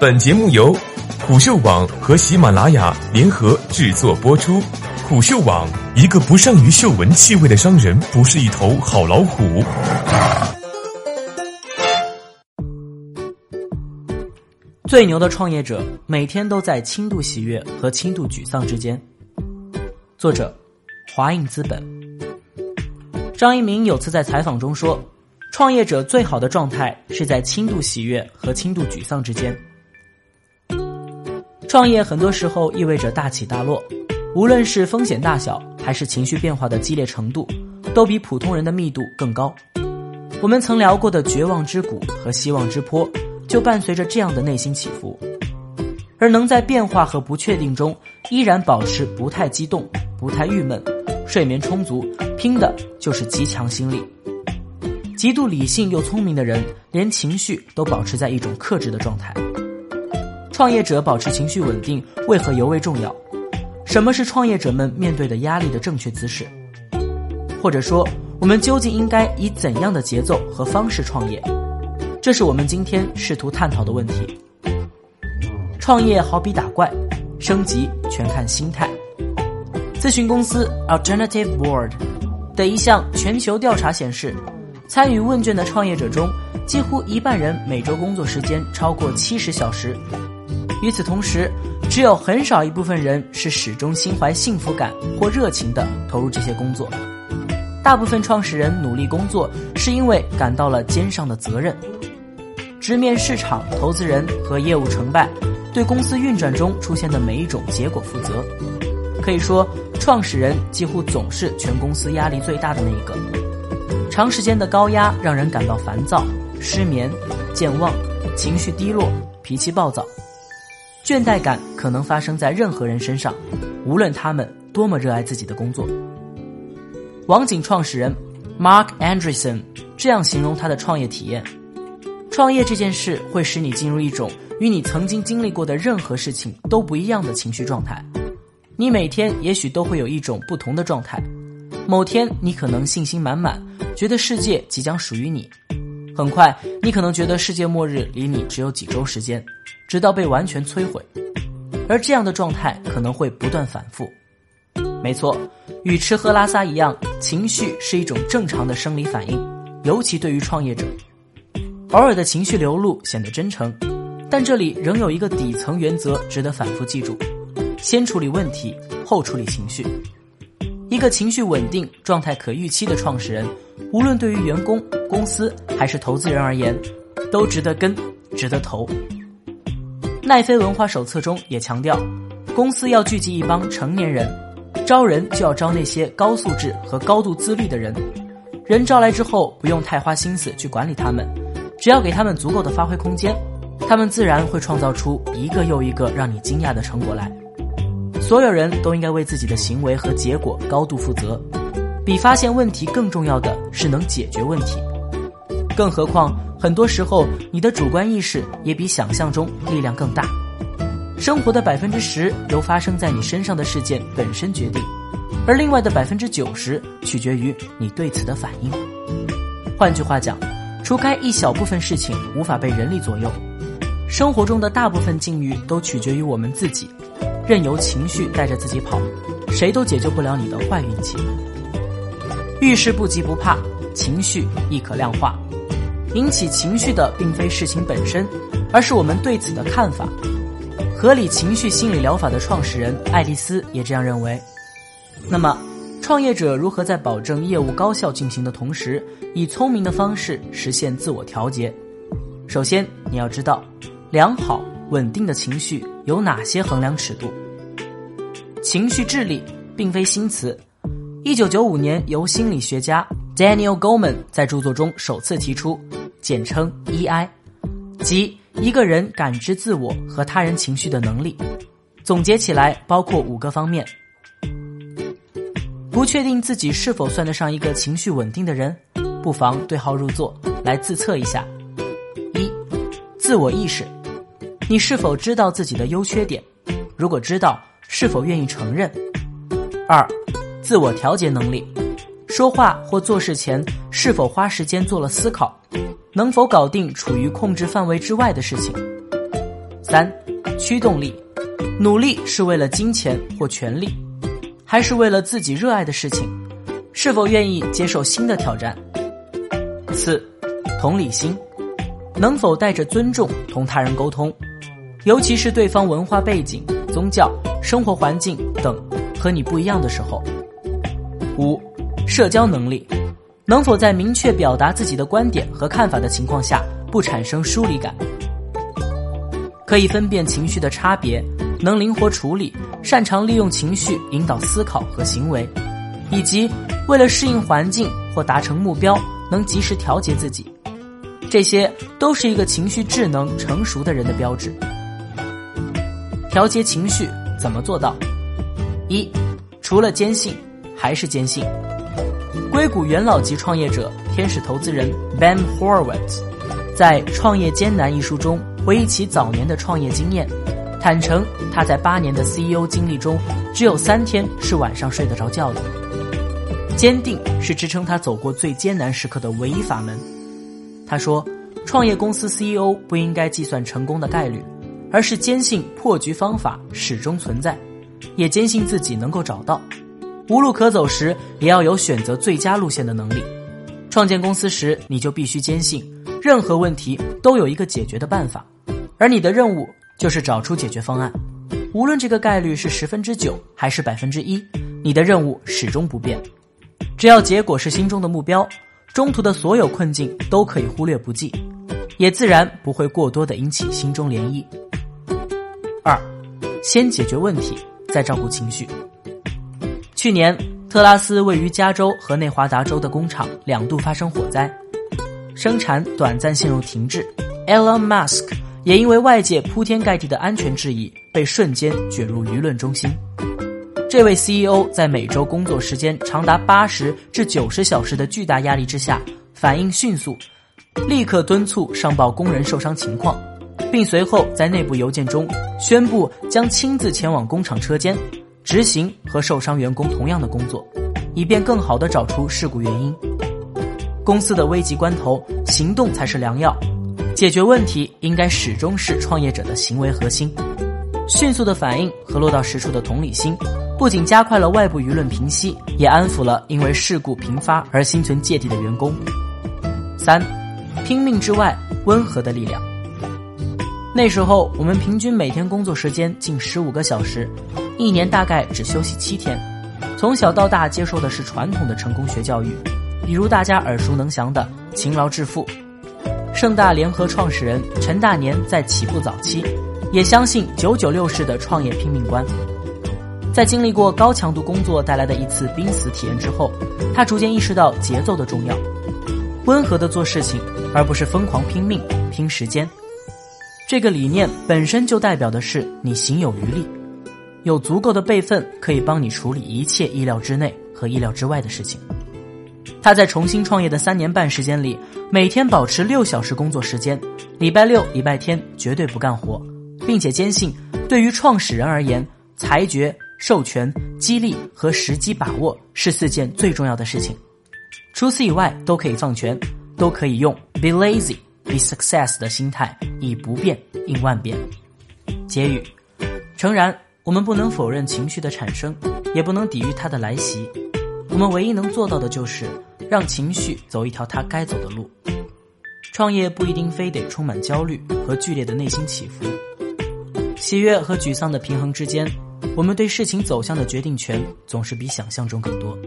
本节目由虎嗅网和喜马拉雅联合制作播出。虎嗅网：一个不善于嗅闻气味的商人，不是一头好老虎。最牛的创业者每天都在轻度喜悦和轻度沮丧之间。作者：华映资本。张一鸣有次在采访中说，创业者最好的状态是在轻度喜悦和轻度沮丧之间。创业很多时候意味着大起大落，无论是风险大小，还是情绪变化的激烈程度，都比普通人的密度更高。我们曾聊过的绝望之谷和希望之坡。就伴随着这样的内心起伏，而能在变化和不确定中依然保持不太激动、不太郁闷、睡眠充足，拼的就是极强心力。极度理性又聪明的人，连情绪都保持在一种克制的状态。创业者保持情绪稳定，为何尤为重要？什么是创业者们面对的压力的正确姿势？或者说，我们究竟应该以怎样的节奏和方式创业？这是我们今天试图探讨的问题。创业好比打怪，升级全看心态。咨询公司 Alternative Board 的一项全球调查显示，参与问卷的创业者中，几乎一半人每周工作时间超过七十小时。与此同时，只有很少一部分人是始终心怀幸福感或热情的投入这些工作。大部分创始人努力工作，是因为感到了肩上的责任。直面市场、投资人和业务成败，对公司运转中出现的每一种结果负责。可以说，创始人几乎总是全公司压力最大的那一个。长时间的高压让人感到烦躁、失眠、健忘、情绪低落、脾气暴躁。倦怠感可能发生在任何人身上，无论他们多么热爱自己的工作。网景创始人 Mark Andreessen 这样形容他的创业体验。创业这件事会使你进入一种与你曾经经历过的任何事情都不一样的情绪状态。你每天也许都会有一种不同的状态。某天你可能信心满满，觉得世界即将属于你；很快你可能觉得世界末日离你只有几周时间，直到被完全摧毁。而这样的状态可能会不断反复。没错，与吃喝拉撒一样，情绪是一种正常的生理反应，尤其对于创业者。偶尔的情绪流露显得真诚，但这里仍有一个底层原则值得反复记住：先处理问题，后处理情绪。一个情绪稳定、状态可预期的创始人，无论对于员工、公司还是投资人而言，都值得跟，值得投。奈飞文化手册中也强调，公司要聚集一帮成年人，招人就要招那些高素质和高度自律的人。人招来之后，不用太花心思去管理他们。只要给他们足够的发挥空间，他们自然会创造出一个又一个让你惊讶的成果来。所有人都应该为自己的行为和结果高度负责。比发现问题更重要的是能解决问题。更何况，很多时候你的主观意识也比想象中力量更大。生活的百分之十由发生在你身上的事件本身决定，而另外的百分之九十取决于你对此的反应。换句话讲。除开一小部分事情无法被人力左右，生活中的大部分境遇都取决于我们自己。任由情绪带着自己跑，谁都解救不了你的坏运气。遇事不急不怕，情绪亦可量化。引起情绪的并非事情本身，而是我们对此的看法。合理情绪心理疗法的创始人爱丽丝也这样认为。那么。创业者如何在保证业务高效进行的同时，以聪明的方式实现自我调节？首先，你要知道，良好稳定的情绪有哪些衡量尺度。情绪智力并非新词，一九九五年由心理学家 Daniel Goleman 在著作中首次提出，简称 EI，即一个人感知自我和他人情绪的能力。总结起来，包括五个方面。不确定自己是否算得上一个情绪稳定的人，不妨对号入座来自测一下。一、自我意识，你是否知道自己的优缺点？如果知道，是否愿意承认？二、自我调节能力，说话或做事前是否花时间做了思考？能否搞定处于控制范围之外的事情？三、驱动力，努力是为了金钱或权利，还是为了自己热爱的事情？是否愿意接受新的挑战？四、同理心，能否带着尊重同他人沟通，尤其是对方文化背景、宗教、生活环境等和你不一样的时候。五、社交能力，能否在明确表达自己的观点和看法的情况下，不产生疏离感？可以分辨情绪的差别，能灵活处理，擅长利用情绪引导思考和行为，以及为了适应环境或达成目标，能及时调节自己。这些都是一个情绪智能成熟的人的标志。调节情绪怎么做到？一，除了坚信，还是坚信。硅谷元老级创业者、天使投资人 Ben Horowitz 在《创业艰难》一书中。回忆起早年的创业经验，坦诚他在八年的 CEO 经历中，只有三天是晚上睡得着觉的。坚定是支撑他走过最艰难时刻的唯一法门。他说，创业公司 CEO 不应该计算成功的概率，而是坚信破局方法始终存在，也坚信自己能够找到。无路可走时，也要有选择最佳路线的能力。创建公司时，你就必须坚信，任何问题都有一个解决的办法。而你的任务就是找出解决方案，无论这个概率是十分之九还是百分之一，你的任务始终不变。只要结果是心中的目标，中途的所有困境都可以忽略不计，也自然不会过多的引起心中涟漪。二，先解决问题，再照顾情绪。去年，特拉斯位于加州和内华达州的工厂两度发生火灾，生产短暂陷入停滞。Elon Musk。也因为外界铺天盖地的安全质疑，被瞬间卷入舆论中心。这位 CEO 在每周工作时间长达八十至九十小时的巨大压力之下，反应迅速，立刻敦促上报工人受伤情况，并随后在内部邮件中宣布将亲自前往工厂车间，执行和受伤员工同样的工作，以便更好地找出事故原因。公司的危急关头，行动才是良药。解决问题应该始终是创业者的行为核心。迅速的反应和落到实处的同理心，不仅加快了外部舆论平息，也安抚了因为事故频发而心存芥蒂的员工。三，拼命之外，温和的力量。那时候我们平均每天工作时间近十五个小时，一年大概只休息七天。从小到大接受的是传统的成功学教育，比如大家耳熟能详的“勤劳致富”。盛大联合创始人陈大年在起步早期，也相信“九九六式”的创业拼命观。在经历过高强度工作带来的一次濒死体验之后，他逐渐意识到节奏的重要，温和的做事情，而不是疯狂拼命拼时间。这个理念本身就代表的是你行有余力，有足够的备份可以帮你处理一切意料之内和意料之外的事情。他在重新创业的三年半时间里，每天保持六小时工作时间，礼拜六、礼拜天绝对不干活，并且坚信，对于创始人而言，裁决、授权、激励和时机把握是四件最重要的事情。除此以外，都可以放权，都可以用 “be lazy, be success” 的心态，以不变应万变。结语：诚然，我们不能否认情绪的产生，也不能抵御它的来袭，我们唯一能做到的就是。让情绪走一条它该走的路。创业不一定非得充满焦虑和剧烈的内心起伏，喜悦和沮丧的平衡之间，我们对事情走向的决定权总是比想象中更多。